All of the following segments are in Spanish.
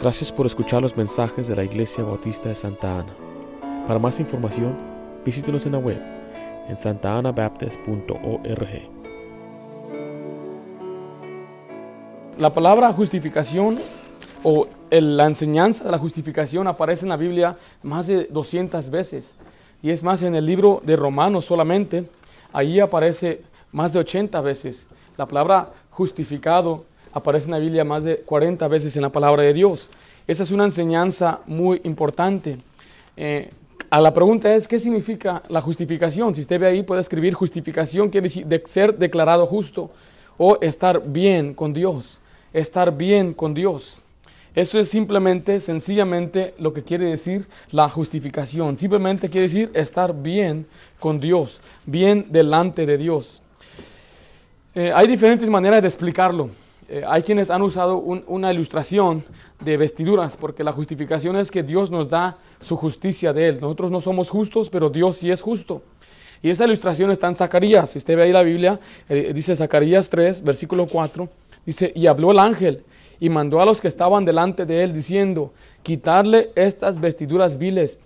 Gracias por escuchar los mensajes de la Iglesia Bautista de Santa Ana. Para más información, visítenos en la web en santaanabaptist.org. La palabra justificación o el- la enseñanza de la justificación aparece en la Biblia más de 200 veces. Y es más, en el libro de Romanos solamente, ahí aparece más de 80 veces. La palabra justificado aparece en la Biblia más de 40 veces en la palabra de Dios. Esa es una enseñanza muy importante. Eh, a la pregunta es, ¿qué significa la justificación? Si usted ve ahí, puede escribir justificación, quiere decir de ser declarado justo o estar bien con Dios. Estar bien con Dios. Eso es simplemente, sencillamente, lo que quiere decir la justificación. Simplemente quiere decir estar bien con Dios, bien delante de Dios. Eh, hay diferentes maneras de explicarlo. Eh, hay quienes han usado un- una ilustración de vestiduras, porque la justificación es que Dios nos da su justicia de Él. Nosotros no somos justos, pero Dios sí es justo. Y esa ilustración está en Zacarías. Si usted ve ahí la Biblia, eh, dice Zacarías 3, versículo 4, dice, y habló el ángel y mandó a los que estaban delante de él, diciendo, quitarle estas vestiduras viles.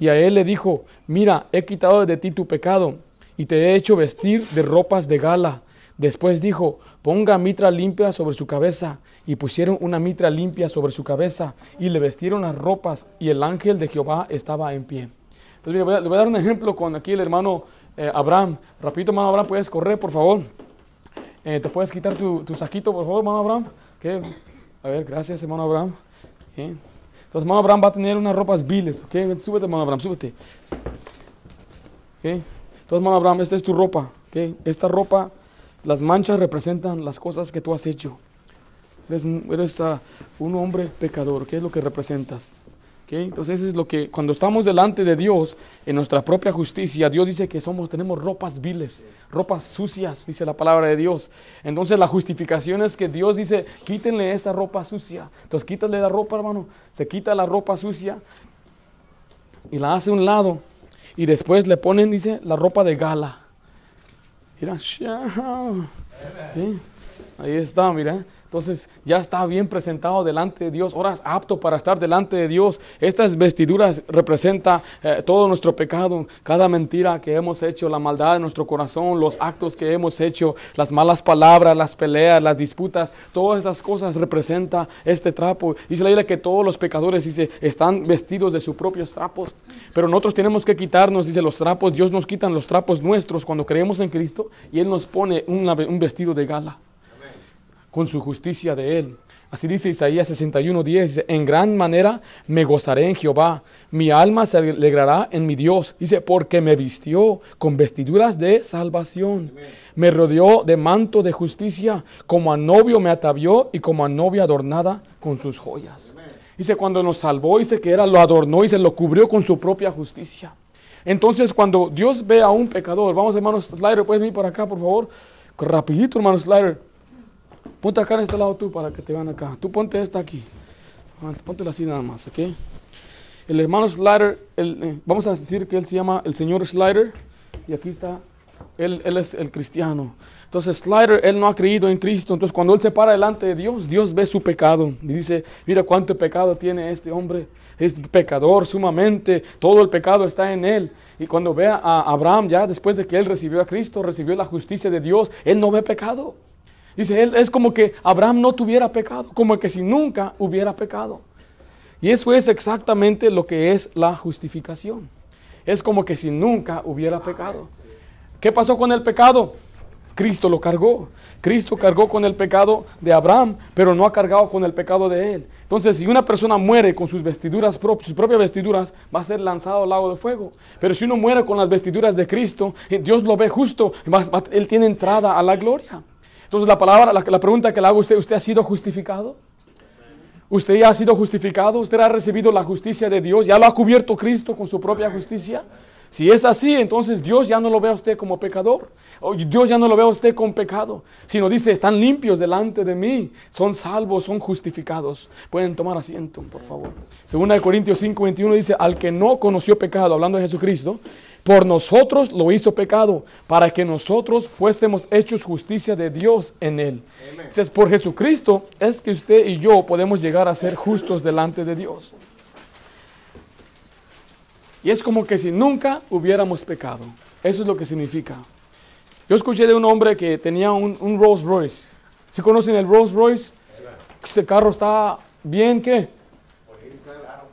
Y a él le dijo, mira, he quitado de ti tu pecado y te he hecho vestir de ropas de gala. Después dijo, ponga mitra limpia sobre su cabeza. Y pusieron una mitra limpia sobre su cabeza y le vestieron las ropas y el ángel de Jehová estaba en pie. Entonces, mire, voy a- le voy a dar un ejemplo con aquí el hermano eh, Abraham. Rapidito, hermano Abraham, puedes correr, por favor. Eh, ¿Te puedes quitar tu, saquito, por favor, hermano Abraham? ¿Qué? A ver, gracias, hermano Abraham. Entonces, hermano Abraham va a tener unas ropas viles, ¿ok? Súbete, hermano Abraham, súbete. ¿Ok? Entonces, hermano Abraham, esta es tu ropa, ¿ok? Esta ropa, las manchas representan las cosas que tú has hecho. Eres, ah, un hombre pecador, ¿qué es lo que representas? Entonces es lo que cuando estamos delante de Dios en nuestra propia justicia, Dios dice que somos tenemos ropas viles, ropas sucias, dice la palabra de Dios. Entonces la justificación es que Dios dice, quítenle esa ropa sucia. Entonces quítale la ropa, hermano. Se quita la ropa sucia y la hace a un lado y después le ponen, dice, la ropa de gala. Mira. ¿Sí? Ahí está, mira. Entonces ya está bien presentado delante de Dios. Ahora es apto para estar delante de Dios. Estas vestiduras representan eh, todo nuestro pecado, cada mentira que hemos hecho, la maldad de nuestro corazón, los actos que hemos hecho, las malas palabras, las peleas, las disputas. Todas esas cosas representa este trapo. Dice la Biblia que todos los pecadores dice, están vestidos de sus propios trapos. Pero nosotros tenemos que quitarnos, dice, los trapos. Dios nos quitan los trapos nuestros cuando creemos en Cristo y Él nos pone un vestido de gala con su justicia de Él. Así dice Isaías 61, 10, dice, en gran manera me gozaré en Jehová, mi alma se alegrará en mi Dios, dice, porque me vistió con vestiduras de salvación, me rodeó de manto de justicia, como a novio me atavió y como a novia adornada con sus joyas. Dice, cuando nos salvó, dice que era, lo adornó y se lo cubrió con su propia justicia. Entonces, cuando Dios ve a un pecador, vamos hermano Slider, puedes venir por acá, por favor, rapidito hermano Slider. Ponte acá en este lado tú para que te vean acá. Tú ponte esta aquí. Ah, Póntela así nada más, ¿ok? El hermano Slider, el, eh, vamos a decir que él se llama el señor Slider. Y aquí está, él, él es el cristiano. Entonces Slider, él no ha creído en Cristo. Entonces cuando él se para delante de Dios, Dios ve su pecado. Y dice, mira cuánto pecado tiene este hombre. Es pecador sumamente. Todo el pecado está en él. Y cuando ve a Abraham, ya después de que él recibió a Cristo, recibió la justicia de Dios, él no ve pecado. Dice, él es como que Abraham no tuviera pecado, como que si nunca hubiera pecado. Y eso es exactamente lo que es la justificación. Es como que si nunca hubiera pecado. ¿Qué pasó con el pecado? Cristo lo cargó. Cristo cargó con el pecado de Abraham, pero no ha cargado con el pecado de él. Entonces, si una persona muere con sus vestiduras propias, sus propias vestiduras, va a ser lanzado al lago de fuego. Pero si uno muere con las vestiduras de Cristo, eh, Dios lo ve justo, él tiene entrada a la gloria. Entonces, la palabra, la, la pregunta que le hago a usted, ¿usted ha sido justificado? ¿Usted ya ha sido justificado? ¿Usted ha recibido la justicia de Dios? ¿Ya lo ha cubierto Cristo con su propia justicia? Si es así, entonces Dios ya no lo ve a usted como pecador. O Dios ya no lo ve a usted con pecado. Sino dice, están limpios delante de mí. Son salvos, son justificados. Pueden tomar asiento, por favor. Segunda de Corintios 5, 21 dice, al que no conoció pecado, hablando de Jesucristo, por nosotros lo hizo pecado, para que nosotros fuésemos hechos justicia de Dios en él. Entonces, por Jesucristo es que usted y yo podemos llegar a ser justos delante de Dios. Y es como que si nunca hubiéramos pecado. Eso es lo que significa. Yo escuché de un hombre que tenía un, Rolls Royce. ¿Se conocen el Rolls Royce? Ese carro está bien, ¿qué?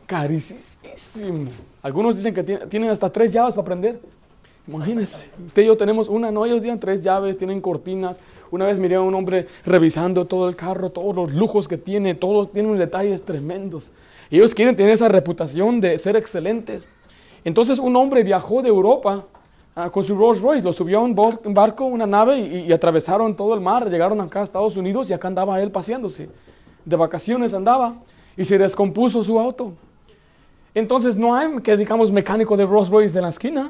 Carísimo. Algunos dicen que tienen hasta tres llaves para prender. Imagínense, usted y yo tenemos una, no, ellos tienen tres llaves, tienen cortinas. Una vez miré a un hombre revisando todo el carro, todos los lujos que tiene, todos tienen detalles tremendos. Ellos quieren tener esa reputación de ser excelentes. Entonces un hombre viajó de Europa ah, con su Rolls Royce, lo subió a un, barco, una nave y, atravesaron todo el mar, llegaron acá a Estados Unidos y acá andaba él paseándose. De vacaciones andaba y se descompuso su auto. Entonces no hay que digamos mecánico de Rolls Royce de la esquina.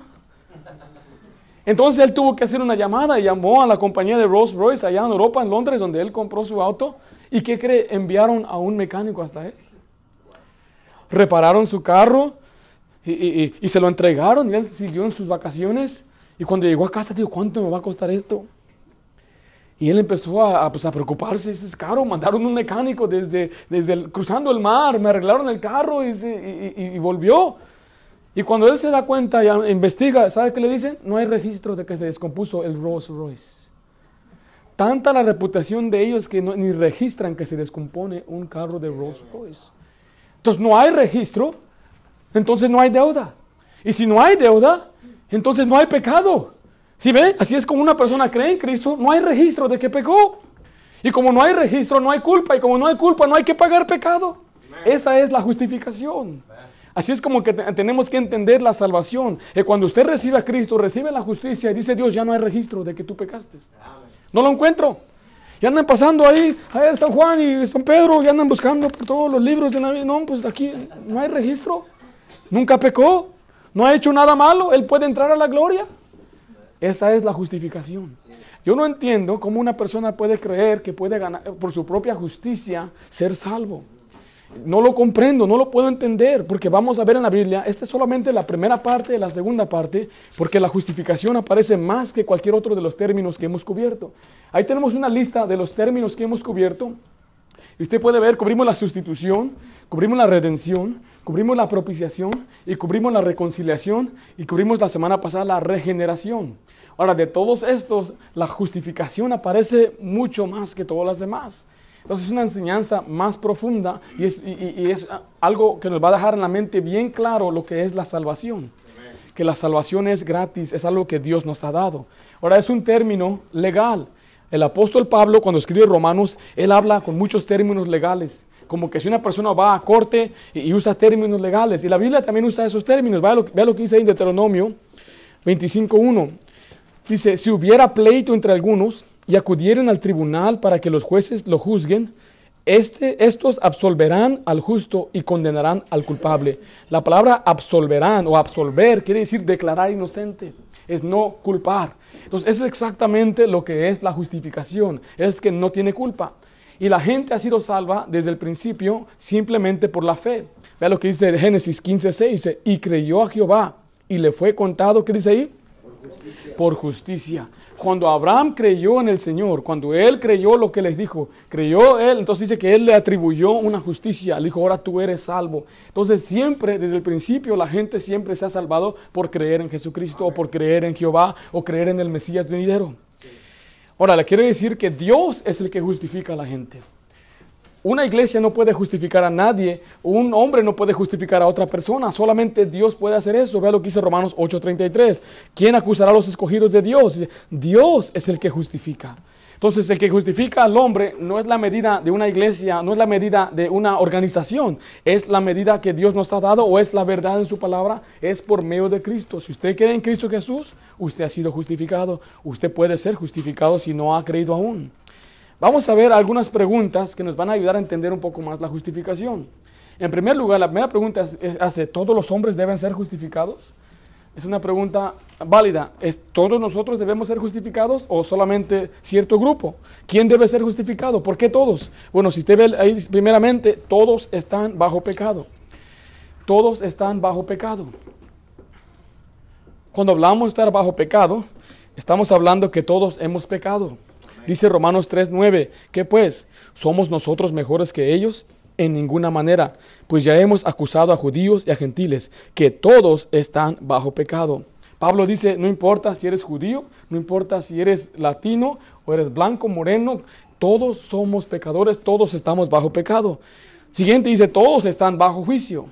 Entonces él tuvo que hacer una llamada y llamó a la compañía de Rolls Royce allá en Europa, en Londres, donde él compró su auto. ¿Y qué cree? Enviaron a un mecánico hasta él. Repararon su carro, y, se lo entregaron y él siguió en sus vacaciones. Y cuando llegó a casa, dijo, ¿cuánto me va a costar esto? Y él empezó a, pues, preocuparse, es caro, mandaron un mecánico desde, desde cruzando el mar, me arreglaron el carro y, y, volvió. Y cuando él se da cuenta, ya investiga, ¿sabe qué le dicen? No hay registro de que se descompuso el Rolls Royce. Tanta la reputación de ellos que ni registran que se descompone un carro de Rolls Royce. Entonces no hay registro entonces no hay deuda. Y si no hay deuda, entonces no hay pecado. Si ve? Así es como una persona cree en Cristo, no hay registro de que pecó. Y como no hay registro, no hay culpa. Y como no hay culpa, no hay que pagar pecado. Esa es la justificación. Así es como que tenemos que entender la salvación. Y cuando usted recibe a Cristo, recibe la justicia y dice Dios, ya no hay registro de que tú pecaste. No lo encuentro. Y andan pasando ahí, a San Juan y San Pedro, y andan buscando por todos los libros de la vida. No, pues aquí no hay registro. Nunca pecó, no ha hecho nada malo, él puede entrar a la gloria. Esa es la justificación. Yo no entiendo cómo una persona puede creer que puede ganar por su propia justicia ser salvo. No lo comprendo, no lo puedo entender, porque vamos a ver en la Biblia, esta es solamente la primera parte de la segunda parte, porque la justificación aparece más que cualquier otro de los términos que hemos cubierto. Ahí tenemos una lista de los términos que hemos cubierto, y usted puede ver, cubrimos la sustitución, cubrimos la redención, cubrimos la propiciación y cubrimos la reconciliación y cubrimos la semana pasada la regeneración. Ahora, de todos estos, la justificación aparece mucho más que todas las demás. Entonces es una enseñanza más profunda y es, algo que nos va a dejar en la mente bien claro lo que es la salvación. Que la salvación es gratis, es algo que Dios nos ha dado. Ahora es un término legal. El apóstol Pablo cuando escribe Romanos, él habla con muchos términos legales como que si una persona va a corte y, usa términos legales, y la Biblia también usa esos términos, vea lo, que dice en Deuteronomio 25.1, dice, si hubiera pleito entre algunos y acudieren al tribunal para que los jueces lo juzguen, este, estos absolverán al justo y condenarán al culpable. La palabra absolverán o absolver quiere decir declarar inocente, es no culpar. Entonces, eso es exactamente lo que es la justificación, es que no tiene culpa. Y la gente ha sido salva desde el principio simplemente por la fe. Vea lo que dice Génesis 15:6, dice, y creyó a Jehová y le fue contado, ¿qué dice ahí? Por justicia. Por justicia. Cuando Abraham creyó en el Señor, cuando él creyó lo que les dijo, creyó él, entonces dice que él le atribuyó una justicia, le dijo, ahora tú eres salvo. Entonces siempre, desde el principio, la gente siempre se ha salvado por creer en Jesucristo o por creer en Jehová o creer en el Mesías venidero. Ahora, le quiero decir que Dios es el que justifica a la gente. Una iglesia no puede justificar a nadie, un hombre no puede justificar a otra persona, solamente Dios puede hacer eso. Vea lo que dice Romanos 8:33. ¿Quién acusará a los escogidos de Dios? Dios es el que justifica. Entonces, el que justifica al hombre no es la medida de una iglesia, no es la medida de una organización, es la medida que Dios nos ha dado o es la verdad en su palabra, es por medio de Cristo. Si usted cree en Cristo Jesús, usted ha sido justificado. Usted puede ser justificado si no ha creído aún. Vamos a ver algunas preguntas que nos van a ayudar a entender un poco más la justificación. En primer lugar, la primera pregunta es, ¿hace todos los hombres deben ser justificados? Es una pregunta válida. ¿Es, ¿Todos nosotros debemos ser justificados o solamente cierto grupo? ¿Quién debe ser justificado? ¿Por qué todos? Bueno, si usted ve ahí, primeramente, todos están bajo pecado. Todos están bajo pecado. Cuando hablamos de estar bajo pecado, estamos hablando que todos hemos pecado. Dice Romanos 3:9, que pues, ¿somos nosotros mejores que ellos? En ninguna manera, pues ya hemos acusado a judíos y a gentiles, que todos están bajo pecado. Pablo dice, no importa si eres judío, no importa si eres latino o eres blanco, moreno, todos somos pecadores, todos estamos bajo pecado. Siguiente dice, todos están bajo juicio,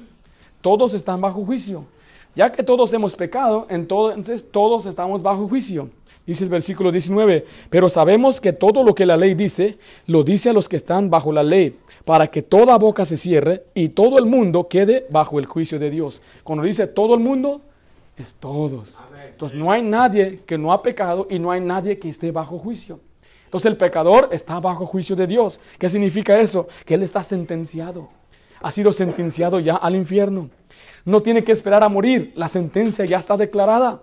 todos están bajo juicio. Ya que todos hemos pecado, entonces todos estamos bajo juicio. Dice el versículo 19, pero sabemos que todo lo que la ley dice, lo dice a los que están bajo la ley, para que toda boca se cierre y todo el mundo quede bajo el juicio de Dios. Cuando dice todo el mundo, es todos. Entonces no hay nadie que no ha pecado y no hay nadie que esté bajo juicio. Entonces el pecador está bajo juicio de Dios. ¿Qué significa eso? Que él está sentenciado. Ha sido sentenciado ya al infierno. No tiene que esperar a morir. La sentencia ya está declarada.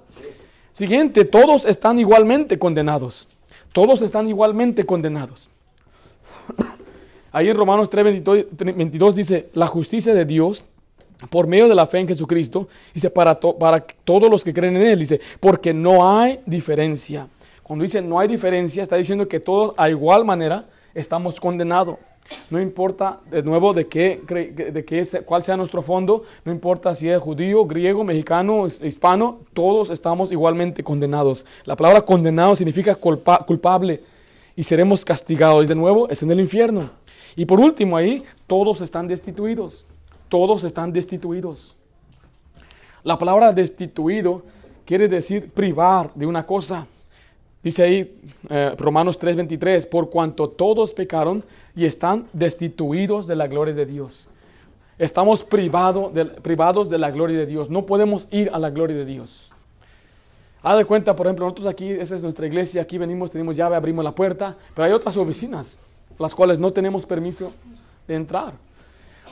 Siguiente, todos están igualmente condenados. Todos están igualmente condenados. Ahí en Romanos 3, 22, dice, la justicia de Dios por medio de la fe en Jesucristo, dice, para, para todos los que creen en Él, dice, porque no hay diferencia. Cuando dice no hay diferencia, está diciendo que todos a igual manera estamos condenados. No importa de nuevo de qué, de qué, cuál sea nuestro fondo, no importa si es judío, griego, mexicano, hispano, todos estamos igualmente condenados. La palabra condenado significa culpable y seremos castigados. Y de nuevo es en el infierno. Y por último ahí, todos están destituidos. Todos están destituidos. La palabra destituido quiere decir privar de una cosa. Dice ahí eh, Romanos 3:23, por cuanto todos pecaron y están destituidos de la gloria de Dios. Estamos privado de, privados de la gloria de Dios. No podemos ir a la gloria de Dios. Haz de cuenta, por ejemplo, nosotros aquí, esa es nuestra iglesia, aquí venimos, tenemos llave, abrimos la puerta, pero hay otras oficinas, las cuales no tenemos permiso de entrar.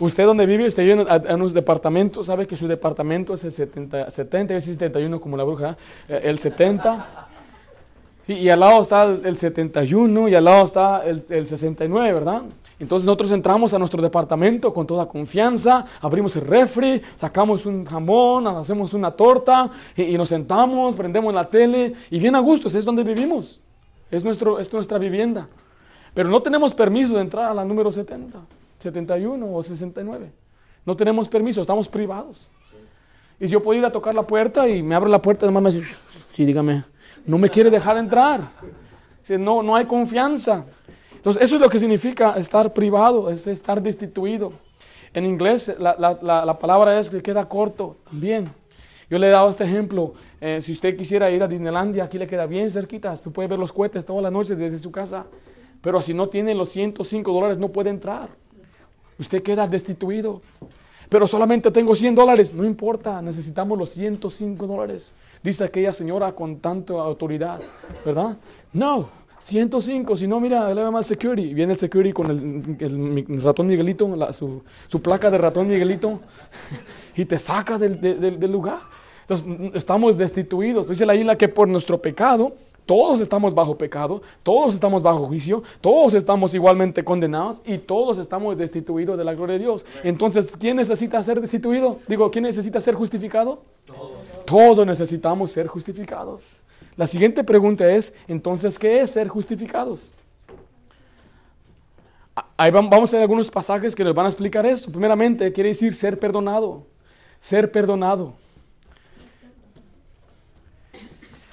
Usted donde vive, usted vive en, unos departamentos, sabe que su departamento es el 70, 70 veces 71 como la bruja, eh, el 70 y, al lado está el 71 y al lado está el, 69, ¿verdad? Entonces nosotros entramos a nuestro departamento con toda confianza, abrimos el refri, sacamos un jamón, hacemos una torta y, nos sentamos, prendemos la tele y bien a gusto, es donde vivimos, es, nuestro, es nuestra vivienda. Pero no tenemos permiso de entrar a la número 70, 71 o 69. No tenemos permiso, estamos privados. Y yo puedo ir a tocar la puerta y me abre la puerta y nomás me dice, sí, dígame no me quiere dejar entrar. No, no hay confianza. Entonces, eso es lo que significa estar privado, es estar destituido. En inglés, la, la, la, palabra es que queda corto también. Yo le he dado este ejemplo. Eh, si usted quisiera ir a Disneylandia, aquí le queda bien cerquita. Usted puede ver los cohetes toda la noche desde su casa. Pero si no tiene los 105 dólares, no puede entrar. Usted queda destituido. Pero solamente tengo 100 dólares. No importa, necesitamos los 105 dólares. Dice aquella señora con tanta autoridad, ¿verdad? No, 105, si no, mira, le llama security. Viene el security con el, ratón Miguelito, su, placa de ratón Miguelito, y te saca del, lugar. Entonces, estamos destituidos. Dice la isla que por nuestro pecado, todos estamos bajo pecado, todos estamos bajo juicio, todos estamos igualmente condenados y todos estamos destituidos de la gloria de Dios. Entonces, ¿quién necesita ser destituido? Digo, ¿quién necesita ser justificado? Todos. Todos necesitamos ser justificados. La siguiente pregunta es, entonces, ¿qué es ser justificados? Ahí vamos a ver algunos pasajes que nos van a explicar esto. Primeramente, quiere decir ser perdonado. Ser perdonado.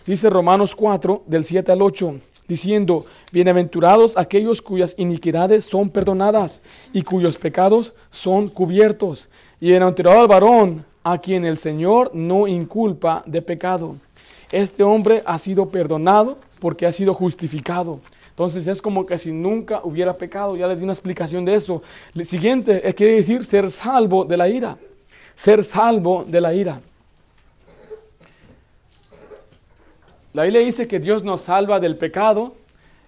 Dice Romanos 4, del 7 al 8, diciendo, bienaventurados aquellos cuyas iniquidades son perdonadas y cuyos pecados son cubiertos. Y bienaventurado al varón a quien el Señor no inculpa de pecado. Este hombre ha sido perdonado porque ha sido justificado. Entonces es como que si nunca hubiera pecado. Ya les di una explicación de eso. El siguiente quiere decir ser salvo de la ira. Ser salvo de la ira. La Biblia dice que Dios nos salva del pecado.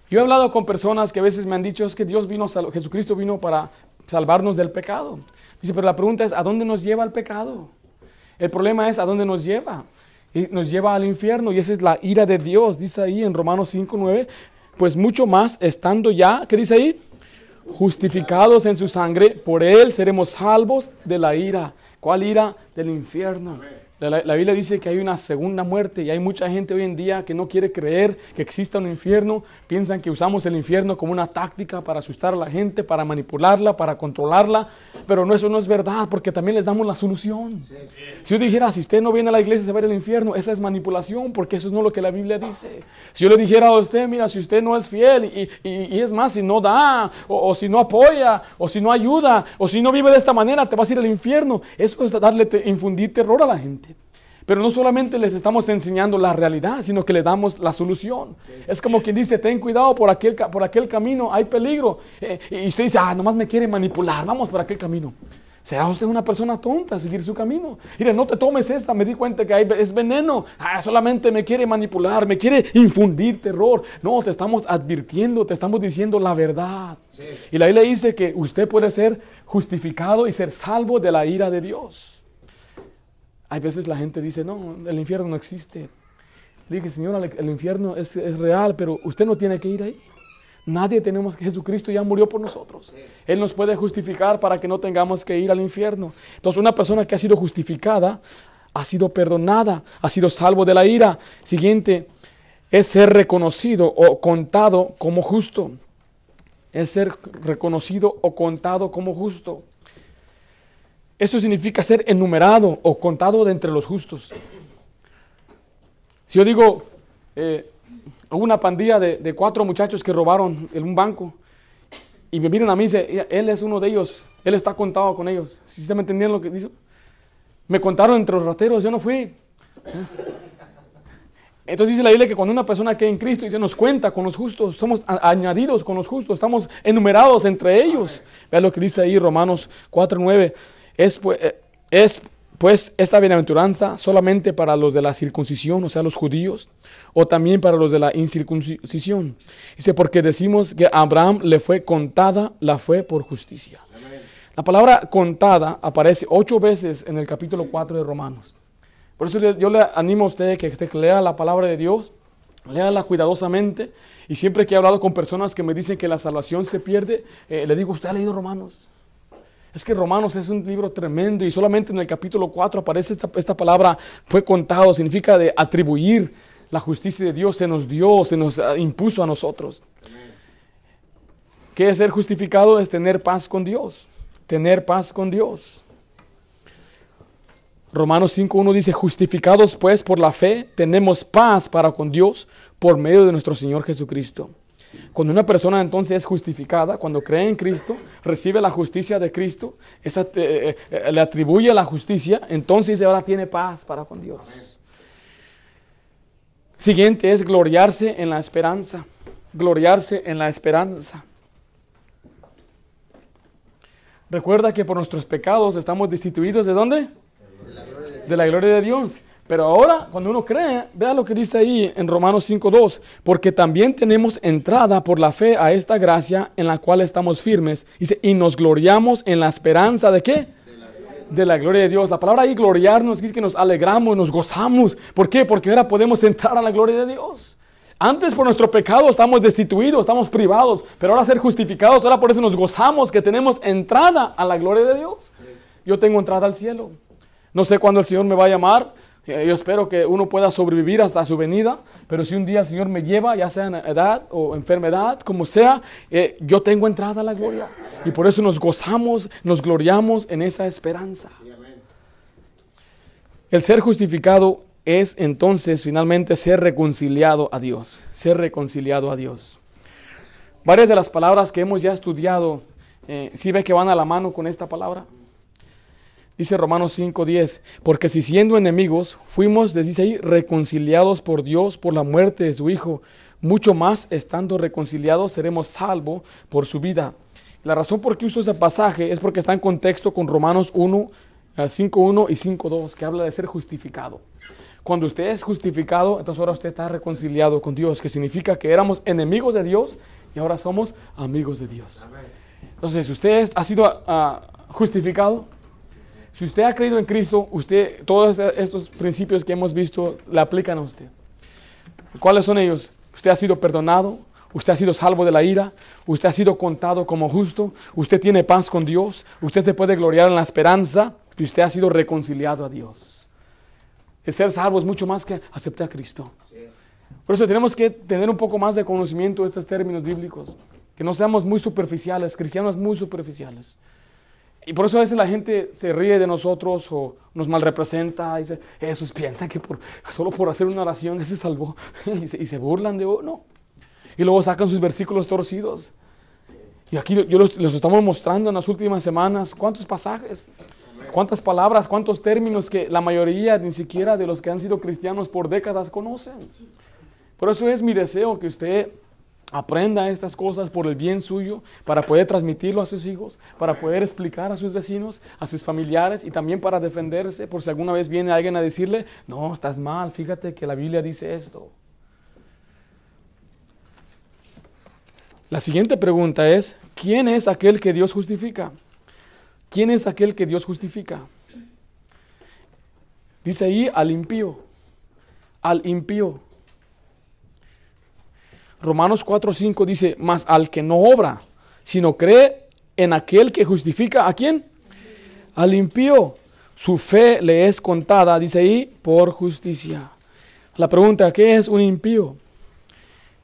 Yo he hablado con personas que a veces me han dicho es que Dios vino, Jesucristo vino para salvarnos del pecado. Dice, pero la pregunta es, ¿a dónde nos lleva el pecado? El problema es a dónde nos lleva. y nos lleva al infierno y esa es la ira de Dios, dice ahí en Romanos 5.9, pues mucho más estando ya, ¿qué dice ahí? Justificados en su sangre, por él seremos salvos de la ira. ¿Cuál ira? Del infierno. La, Biblia dice que hay una segunda muerte y hay mucha gente hoy en día que no quiere creer que exista un infierno. Piensan que usamos el infierno como una táctica para asustar a la gente, para manipularla, para controlarla. Pero no, eso no es verdad porque también les damos la solución. Si yo dijera, si usted no viene a la iglesia se va a ir al infierno, esa es manipulación porque eso es no lo que la Biblia dice. Si yo le dijera a usted, mira, si usted no es fiel y, es más, si no da, o, si no apoya, o si no ayuda, o si no vive de esta manera, te vas a ir al infierno. Eso es darle, infundir terror a la gente. Pero no solamente les estamos enseñando la realidad, sino que le damos la solución. Sí. Es como quien dice, ten cuidado por aquel, por aquel camino, hay peligro. Eh, y usted dice, ah, nomás me quiere manipular, vamos por aquel camino. ¿Será usted una persona tonta a seguir su camino? Mire, no te tomes esta, me di cuenta que hay, es veneno. Ah, solamente me quiere manipular, me quiere infundir terror. No, te estamos advirtiendo, te estamos diciendo la verdad. Sí. Y la Biblia dice que usted puede ser justificado y ser salvo de la ira de Dios. Hay veces la gente dice, no, el infierno no existe. Le dije, Señor, el infierno es, es, real, pero usted no tiene que ir ahí. Nadie tenemos que Jesucristo ya murió por nosotros. Él nos puede justificar para que no tengamos que ir al infierno. Entonces, una persona que ha sido justificada, ha sido perdonada, ha sido salvo de la ira. Siguiente, es ser reconocido o contado como justo. Es ser reconocido o contado como justo. Eso significa ser enumerado o contado de entre los justos. Si yo digo, eh, hubo una pandilla de, cuatro muchachos que robaron en un banco y me miran a mí y dicen, él es uno de ellos, él está contado con ellos. ¿Sí se me entendían lo que dice? Me contaron entre los rateros, yo no fui. Entonces dice la Biblia que cuando una persona que en Cristo y se nos cuenta con los justos, somos añadidos con los justos, estamos enumerados entre ellos. Vean lo que dice ahí Romanos 4.9. Es, es pues esta bienaventuranza solamente para los de la circuncisión, o sea, los judíos, o también para los de la incircuncisión. Dice, porque decimos que a Abraham le fue contada la fe por justicia. La palabra contada aparece ocho veces en el capítulo 4 de Romanos. Por eso yo le animo a usted que usted lea la palabra de Dios, léala cuidadosamente, y siempre que he hablado con personas que me dicen que la salvación se pierde, eh, le digo, ¿usted ha leído Romanos? Es que Romanos es un libro tremendo y solamente en el capítulo 4 aparece esta, palabra fue contado, significa de atribuir la justicia de Dios, se nos dio, se nos impuso a nosotros. ¿Qué es ser justificado? Es tener paz con Dios, tener paz con Dios. Romanos 5.1 dice, justificados pues por la fe, tenemos paz para con Dios por medio de nuestro Señor Jesucristo. Cuando una persona entonces es justificada, cuando cree en Cristo, recibe la justicia de Cristo, esa, eh, eh, le atribuye la justicia, entonces ahora tiene paz para con Dios. Siguiente es gloriarse en la esperanza. Gloriarse en la esperanza. Recuerda que por nuestros pecados estamos destituidos de dónde? De la gloria de, de, la gloria de Dios. Pero ahora, cuando uno cree, vea lo que dice ahí en Romanos 5.2, porque también tenemos entrada por la fe a esta gracia en la cual estamos firmes. Dice, y nos gloriamos en la esperanza de qué? De la, gloria de Dios. La palabra ahí gloriarnos dice que nos alegramos, nos gozamos. ¿Por qué? Porque ahora podemos entrar a la gloria de Dios. Antes por nuestro pecado estamos destituidos, estamos privados, pero ahora ser justificados, ahora por eso nos gozamos que tenemos entrada a la gloria de Dios. Yo tengo entrada al cielo. No sé cuándo el Señor me va a llamar, yo espero que uno pueda sobrevivir hasta su venida, pero si un día el Señor me lleva, ya sea en edad o enfermedad, como sea, eh, yo tengo entrada a la gloria. Y por eso nos gozamos, nos gloriamos en esa esperanza. El ser justificado es entonces finalmente ser reconciliado a Dios, ser reconciliado a Dios. Varias de las palabras que hemos ya estudiado, eh, ¿sí ve que van a la mano con esta palabra? Dice Romanos 5:10, porque si siendo enemigos fuimos, dice ahí, reconciliados por Dios por la muerte de su Hijo, mucho más estando reconciliados seremos salvos por su vida. La razón por qué uso ese pasaje es porque está en contexto con Romanos 1, 5.1 y 5.2, que habla de ser justificado. Cuando usted es justificado, entonces ahora usted está reconciliado con Dios, que significa que éramos enemigos de Dios y ahora somos amigos de Dios. Entonces, si usted ha sido uh, justificado, Si usted ha creído en Cristo, usted todos estos principios que hemos visto le aplican a usted. ¿Cuáles son ellos? Usted ha sido perdonado, usted ha sido salvo de la ira, usted ha sido contado como justo, usted tiene paz con Dios, usted se puede gloriar en la esperanza que usted ha sido reconciliado a Dios. El ser salvo es mucho más que aceptar a Cristo. Por eso tenemos que tener un poco más de conocimiento de estos términos bíblicos, que no seamos muy superficiales, cristianos muy superficiales. Y por eso a veces la gente se ríe de nosotros o nos mal representa y dice, Jesús piensa que por, solo por hacer una oración se salvó y se, burlan de uno. Y luego sacan sus versículos torcidos. Y aquí yo los, les estamos mostrando en las últimas semanas cuántos pasajes, cuántas palabras, cuántos términos que la mayoría ni siquiera de los que han sido cristianos por décadas conocen. Por eso es mi deseo que usted aprenda estas cosas por el bien suyo, para poder transmitirlo a sus hijos, para poder explicar a sus vecinos, a sus familiares y también para defenderse por si alguna vez viene alguien a decirle, no, estás mal, fíjate que la Biblia dice esto. La siguiente pregunta es, ¿quién es aquel que Dios justifica? ¿Quién es aquel que Dios justifica? Dice ahí al impío, al impío. Romanos 4:5 dice, mas al que no obra, sino cree en aquel que justifica a quién? Al impío. Su fe le es contada, dice ahí, por justicia. La pregunta, ¿qué es un impío?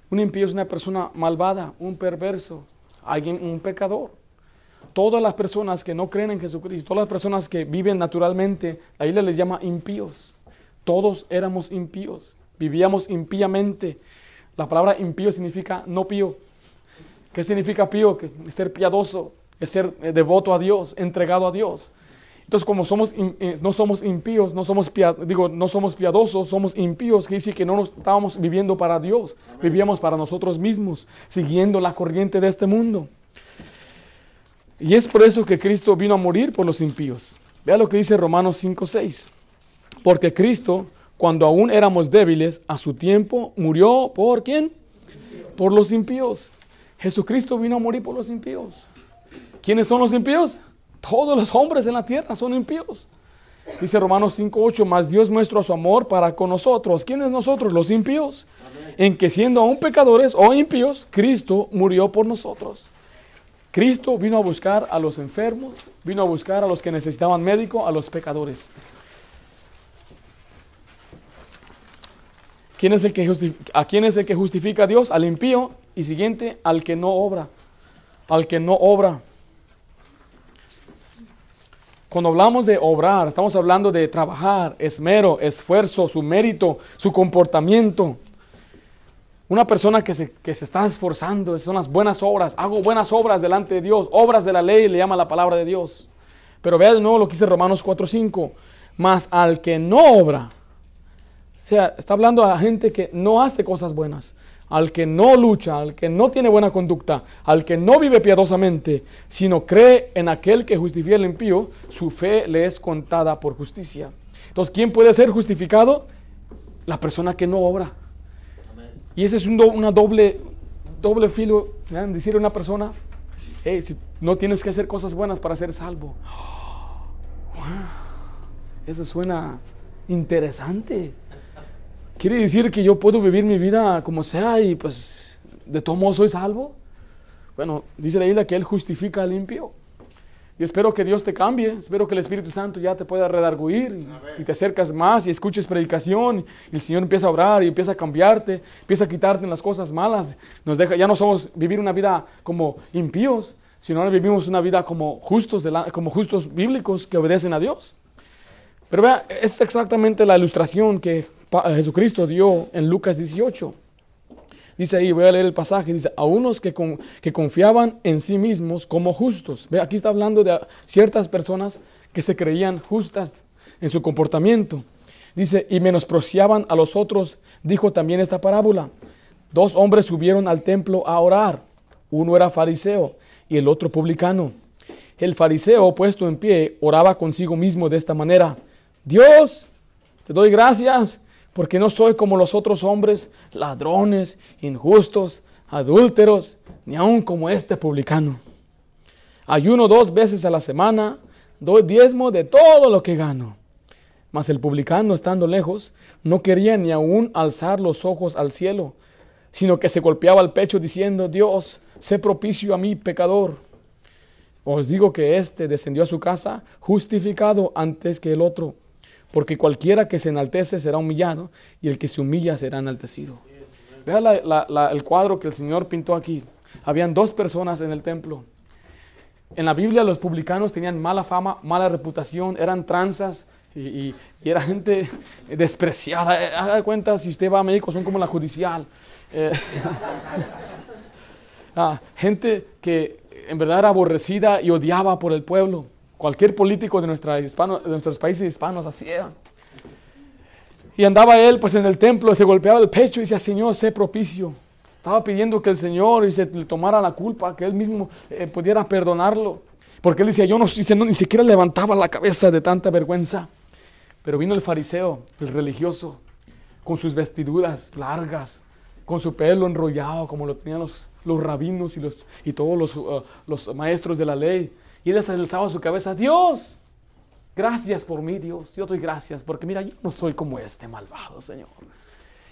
Un impío es una persona malvada, un perverso, alguien, un pecador. Todas las personas que no creen en Jesucristo, todas las personas que viven naturalmente, la Biblia les llama impíos. Todos éramos impíos, vivíamos impíamente, la palabra impío significa no pío. ¿Qué significa pío? Que es ser piadoso, es ser eh, devoto a Dios, entregado a Dios. Entonces, como somos, eh, no somos impíos, no somos, digo, no somos piadosos, somos impíos, que dice que no nos estábamos viviendo para Dios, vivíamos para nosotros mismos, siguiendo la corriente de este mundo. Y es por eso que Cristo vino a morir por los impíos. Vea lo que dice Romanos 5:6. Porque Cristo cuando aún éramos débiles, a su tiempo murió por quién? Por los impíos. Jesucristo vino a morir por los impíos. ¿Quiénes son los impíos? Todos los hombres en la tierra son impíos. Dice Romanos 5:8, más Dios muestra su amor para con nosotros. ¿Quiénes nosotros? Los impíos. En que siendo aún pecadores o impíos, Cristo murió por nosotros. Cristo vino a buscar a los enfermos, vino a buscar a los que necesitaban médico, a los pecadores. ¿Quién es el que ¿A quién es el que justifica a Dios? Al impío. Y siguiente, al que no obra. Al que no obra. Cuando hablamos de obrar, estamos hablando de trabajar, esmero, esfuerzo, su mérito, su comportamiento. Una persona que se, que se está esforzando, son las buenas obras. Hago buenas obras delante de Dios. Obras de la ley le llama la palabra de Dios. Pero vea de nuevo lo que dice Romanos 4.5. Mas al que no obra, sea, está hablando a gente que no hace cosas buenas, al que no lucha, al que no tiene buena conducta, al que no vive piadosamente, sino cree en aquel que justifica el impío, su fe le es contada por justicia. Entonces, ¿quién puede ser justificado? La persona que no obra. Y ese es un una doble, doble filo, decir a una persona, hey, no tienes que hacer cosas buenas para ser salvo. Eso suena interesante. ¿Quiere decir que yo puedo vivir mi vida como sea y pues de todo modo soy salvo? Bueno, dice la Biblia que Él justifica al limpio. Y espero que Dios te cambie, espero que el Espíritu Santo ya te pueda redarguir y, y, te acercas más y escuches predicación y el Señor empieza a obrar y empieza a cambiarte, empieza a quitarte las cosas malas. Nos deja, ya no somos vivir una vida como impíos, sino ahora vivimos una vida como justos, como justos bíblicos que obedecen a Dios. Pero vea, es exactamente la ilustración que Jesucristo dio en Lucas 18. Dice ahí, voy a leer el pasaje, dice, a unos que, que confiaban en sí mismos como justos. Ve, aquí está hablando de ciertas personas que se creían justas en su comportamiento. Dice, y menospreciaban a los otros, dijo también esta parábola. Dos hombres subieron al templo a orar. Uno era fariseo y el otro publicano. El fariseo, puesto en pie, oraba consigo mismo de esta manera. Dios, te doy gracias porque no soy como los otros hombres, ladrones, injustos, adúlteros, ni aun como este publicano. Ayuno dos veces a la semana, doy diezmo de todo lo que gano. Mas el publicano, estando lejos, no quería ni aún alzar los ojos al cielo, sino que se golpeaba el pecho diciendo, Dios, sé propicio a mí, pecador. Os digo que éste descendió a su casa justificado antes que el otro, porque cualquiera que se enaltece será humillado, y el que se humilla será enaltecido. Vea el cuadro que el Señor pintó aquí. Habían dos personas en el templo. En la Biblia los publicanos tenían mala fama, mala reputación, eran tranzas, y, era gente despreciada. Eh, haga cuenta, si usted va a México, son como la judicial. Eh, ah, gente que en verdad era aborrecida y odiaba por el pueblo. Cualquier político de, nuestra hispano, de nuestros países hispanos así era. Y andaba él pues en el templo, se golpeaba el pecho y decía, Señor, sé propicio. Estaba pidiendo que el Señor y se le tomara la culpa, que él mismo eh, pudiera perdonarlo. Porque él decía, yo no, no, ni siquiera levantaba la cabeza de tanta vergüenza. Pero vino el fariseo, el religioso, con sus vestiduras largas, con su pelo enrollado, como lo tenían los, los rabinos y, los, y todos los, uh, los maestros de la ley. Y él alzaba su cabeza, Dios, gracias por mí, Dios. Yo doy gracias, porque mira, yo no soy como este malvado, Señor.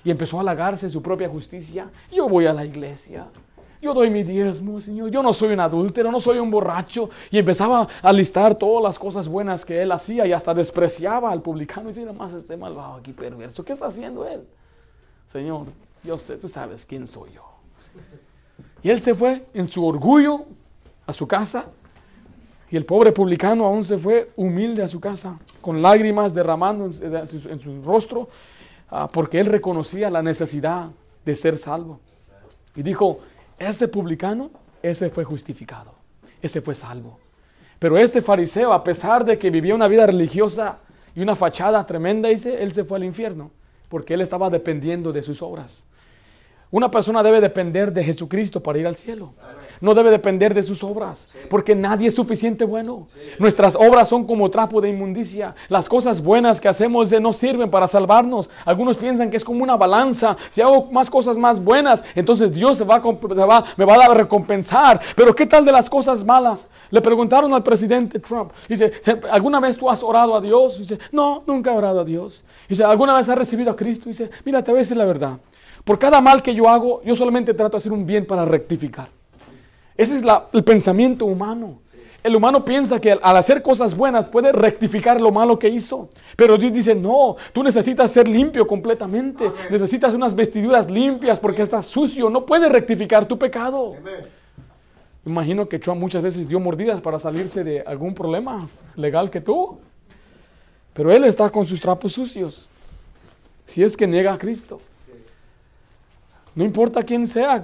Y empezó a halagarse su propia justicia. Yo voy a la iglesia. Yo doy mi diezmo, Señor. Yo no soy un adúltero, no soy un borracho. Y empezaba a listar todas las cosas buenas que él hacía y hasta despreciaba al publicano. Y decía, más este malvado aquí perverso. ¿Qué está haciendo él? Señor, yo sé, tú sabes quién soy yo. Y él se fue en su orgullo a su casa. Y el pobre publicano aún se fue humilde a su casa, con lágrimas derramando en su, rostro, ah, porque él reconocía la necesidad de ser salvo. Y dijo, ese publicano, ese fue justificado, ese fue salvo. Pero este fariseo, a pesar de que vivía una vida religiosa y una fachada tremenda, dice, él se fue al infierno, porque él estaba dependiendo de sus obras. Una persona debe depender de Jesucristo para ir al cielo no debe depender de sus obras, porque nadie es suficiente bueno. Nuestras obras son como trapo de inmundicia. Las cosas buenas que hacemos no sirven para salvarnos. Algunos piensan que es como una balanza. Si hago más cosas más buenas, entonces Dios me va a dar recompensar. Pero ¿qué tal de las cosas malas? Le preguntaron al presidente Trump. Dice, ¿alguna vez tú has orado a Dios? Dice, no, nunca he orado a Dios. Dice, ¿alguna vez has recibido a Cristo? Dice, mira, te voy a decir la verdad. Por cada mal que yo hago, yo solamente trato de hacer un bien para rectificar. Ese es el pensamiento humano. El humano piensa que al hacer cosas buenas puede rectificar lo malo que hizo. Pero Dios dice, no, tú necesitas ser limpio completamente. Necesitas unas vestiduras limpias porque estás sucio. No puedes rectificar tu pecado. Imagino que Trump muchas veces dio mordidas para salirse de algún problema legal que tuvo. Pero él está con sus trapos sucios. Si es que niega a Cristo. No importa quién sea,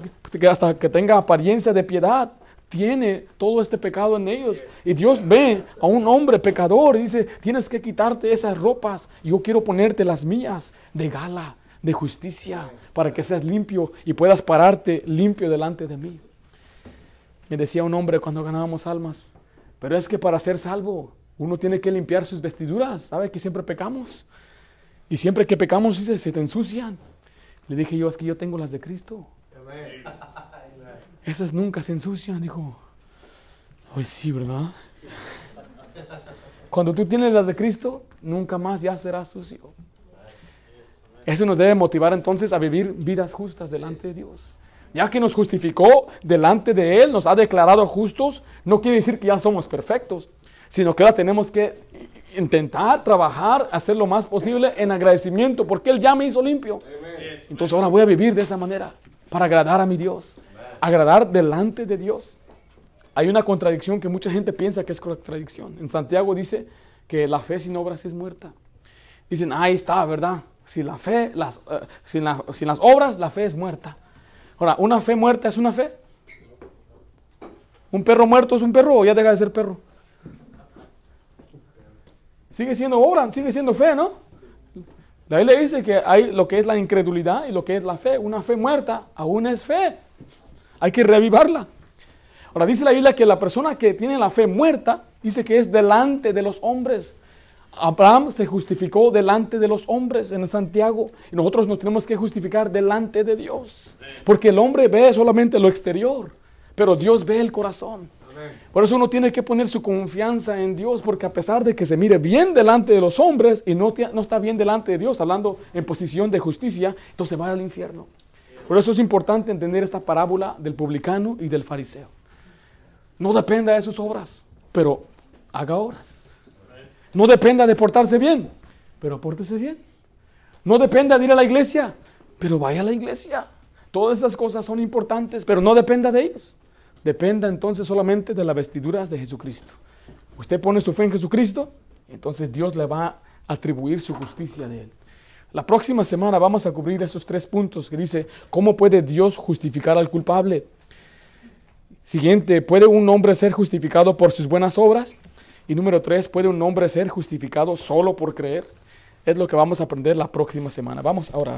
hasta que tenga apariencia de piedad, tiene todo este pecado en ellos. Y Dios ve a un hombre pecador y dice, tienes que quitarte esas ropas. Yo quiero ponerte las mías de gala, de justicia, para que seas limpio y puedas pararte limpio delante de mí. Me decía un hombre cuando ganábamos almas, pero es que para ser salvo uno tiene que limpiar sus vestiduras. ¿Sabe que siempre pecamos? Y siempre que pecamos dice, se te ensucian. Le dije yo, es que yo tengo las de Cristo. Esas nunca se ensucian, dijo. Ay, sí, ¿verdad? Cuando tú tienes las de Cristo, nunca más ya serás sucio. Eso nos debe motivar entonces a vivir vidas justas delante de Dios. Ya que nos justificó delante de Él, nos ha declarado justos, no quiere decir que ya somos perfectos, sino que ahora tenemos que intentar trabajar, hacer lo más posible en agradecimiento, porque Él ya me hizo limpio. Entonces ahora voy a vivir de esa manera, para agradar a mi Dios, agradar delante de Dios. Hay una contradicción que mucha gente piensa que es contradicción. En Santiago dice que la fe sin obras es muerta. Dicen, ahí está, ¿verdad? Si la fe, las, eh, sin, sin las obras, la fe es muerta. Ahora, ¿una fe muerta es una fe? ¿Un perro muerto es un perro o ya deja de ser perro? Sigue siendo obra, sigue siendo fe, ¿no? La Biblia dice que hay lo que es la incredulidad y lo que es la fe. Una fe muerta aún es fe. Hay que revivarla. Ahora dice la Biblia que la persona que tiene la fe muerta dice que es delante de los hombres. Abraham se justificó delante de los hombres en Santiago y nosotros nos tenemos que justificar delante de Dios. Porque el hombre ve solamente lo exterior, pero Dios ve el corazón. Por eso uno tiene que poner su confianza en Dios, porque a pesar de que se mire bien delante de los hombres y no, está bien delante de Dios, hablando en posición de justicia, entonces va al infierno. Por eso es importante entender esta parábola del publicano y del fariseo. No dependa de sus obras, pero haga obras. No dependa de portarse bien, pero pórtese bien. No dependa de ir a la iglesia, pero vaya a la iglesia. Todas esas cosas son importantes, pero no dependa de ellos. Dependa entonces solamente de las vestiduras de Jesucristo. Usted pone su fe en Jesucristo, entonces Dios le va a atribuir su justicia de él. La próxima semana vamos a cubrir esos tres puntos que dice, ¿cómo puede Dios justificar al culpable? Siguiente, ¿puede un hombre ser justificado por sus buenas obras? Y número tres, ¿puede un hombre ser justificado solo por creer? Es lo que vamos a aprender la próxima semana. Vamos a orar.